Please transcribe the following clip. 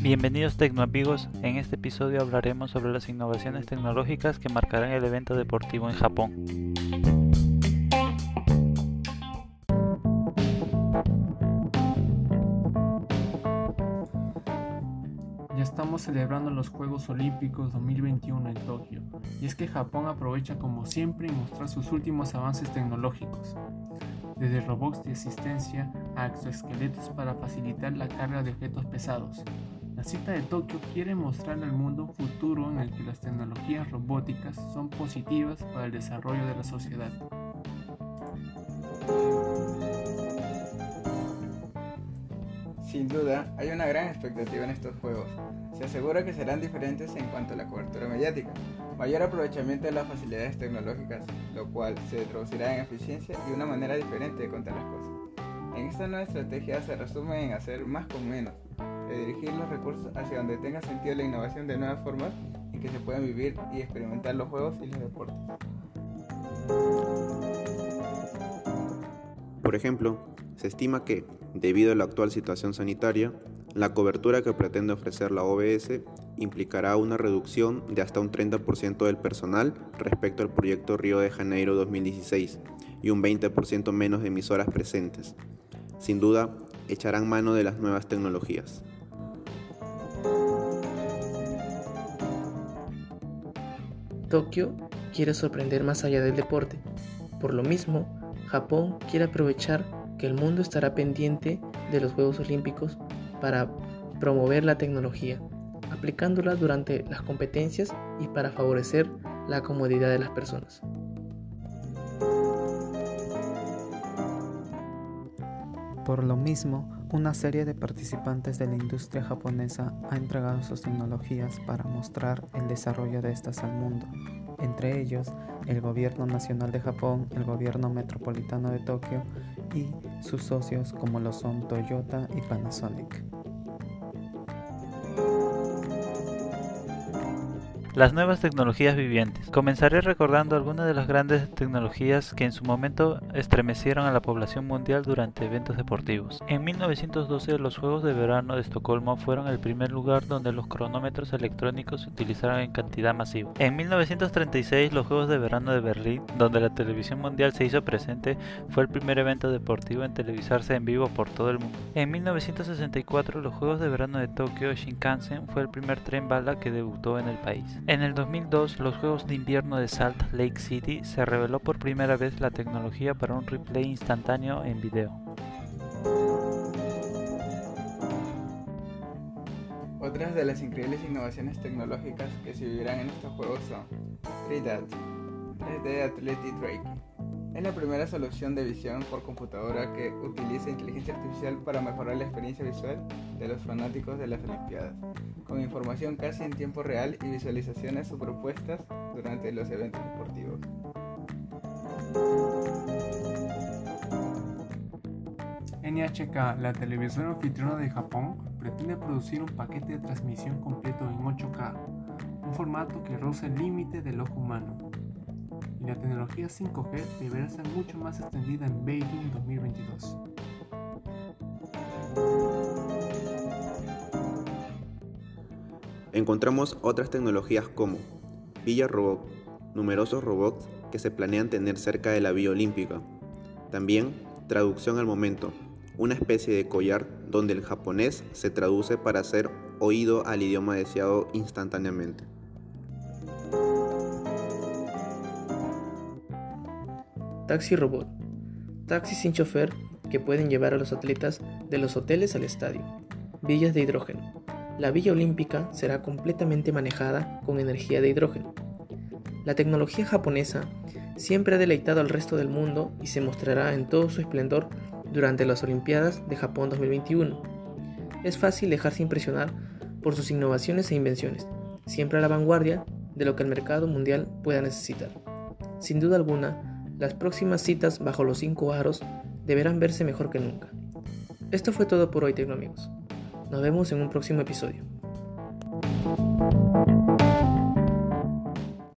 Bienvenidos Tecnoamigos, en este episodio hablaremos sobre las innovaciones tecnológicas que marcarán el evento deportivo en Japón. Ya estamos celebrando los Juegos Olímpicos 2021 en Tokio, y es que Japón aprovecha como siempre en mostrar sus últimos avances tecnológicos, desde robots de asistencia a exoesqueletos para facilitar la carga de objetos pesados, la cita de Tokio quiere mostrarle al mundo un futuro en el que las tecnologías robóticas son positivas para el desarrollo de la sociedad. Sin duda, hay una gran expectativa en estos juegos. Se asegura que serán diferentes en cuanto a la cobertura mediática, mayor aprovechamiento de las facilidades tecnológicas, lo cual se traducirá en eficiencia y una manera diferente de contar las cosas. En esta nueva estrategia se resume en hacer más con menos, de dirigir los recursos hacia donde tenga sentido la innovación de nuevas formas en que se puedan vivir y experimentar los juegos y los deportes. Por ejemplo, se estima que, debido a la actual situación sanitaria, la cobertura que pretende ofrecer la OBS implicará una reducción de hasta un 30% del personal respecto al proyecto Río de Janeiro 2016 y un 20% menos de emisoras presentes. Sin duda, echarán mano de las nuevas tecnologías. Tokio quiere sorprender más allá del deporte. Por lo mismo, Japón quiere aprovechar que el mundo estará pendiente de los Juegos Olímpicos para promover la tecnología, aplicándola durante las competencias y para favorecer la comodidad de las personas. Por lo mismo, una serie de participantes de la industria japonesa ha entregado sus tecnologías para mostrar el desarrollo de estas al mundo, entre ellos el Gobierno Nacional de Japón, el Gobierno Metropolitano de Tokio y sus socios como lo son Toyota y Panasonic. Las nuevas tecnologías vivientes. Comenzaré recordando algunas de las grandes tecnologías que en su momento estremecieron a la población mundial durante eventos deportivos. En 1912 los Juegos de Verano de Estocolmo fueron el primer lugar donde los cronómetros electrónicos se utilizaron en cantidad masiva. En 1936 los Juegos de Verano de Berlín, donde la televisión mundial se hizo presente, fue el primer evento deportivo en televisarse en vivo por todo el mundo. En 1964 los Juegos de Verano de Tokio Shinkansen fue el primer tren bala que debutó en el país. En el 2002, los Juegos de Invierno de Salt Lake City se reveló por primera vez la tecnología para un replay instantáneo en video. Otras de las increíbles innovaciones tecnológicas que se vivirán en estos juegos son 3D, 3D Athletic Tracking, es la primera solución de visión por computadora que utiliza inteligencia artificial para mejorar la experiencia visual de los fanáticos de las Olimpiadas, con información casi en tiempo real y visualizaciones propuestas durante los eventos deportivos. NHK, la televisión anfitriona de Japón, pretende producir un paquete de transmisión completo en 8K, un formato que roza el límite del ojo humano la tecnología 5G deberá ser mucho más extendida en Beijing 2022. Encontramos otras tecnologías como Villa Robot, numerosos robots que se planean tener cerca de la Vía Olímpica. También traducción al momento, una especie de collar donde el japonés se traduce para ser oído al idioma deseado instantáneamente. Taxi Robot. Taxis sin chofer que pueden llevar a los atletas de los hoteles al estadio. Villas de hidrógeno. La Villa Olímpica será completamente manejada con energía de hidrógeno. La tecnología japonesa siempre ha deleitado al resto del mundo y se mostrará en todo su esplendor durante las Olimpiadas de Japón 2021. Es fácil dejarse impresionar por sus innovaciones e invenciones, siempre a la vanguardia de lo que el mercado mundial pueda necesitar. Sin duda alguna, las próximas citas bajo los cinco aros deberán verse mejor que nunca. Esto fue todo por hoy, amigos. Nos vemos en un próximo episodio.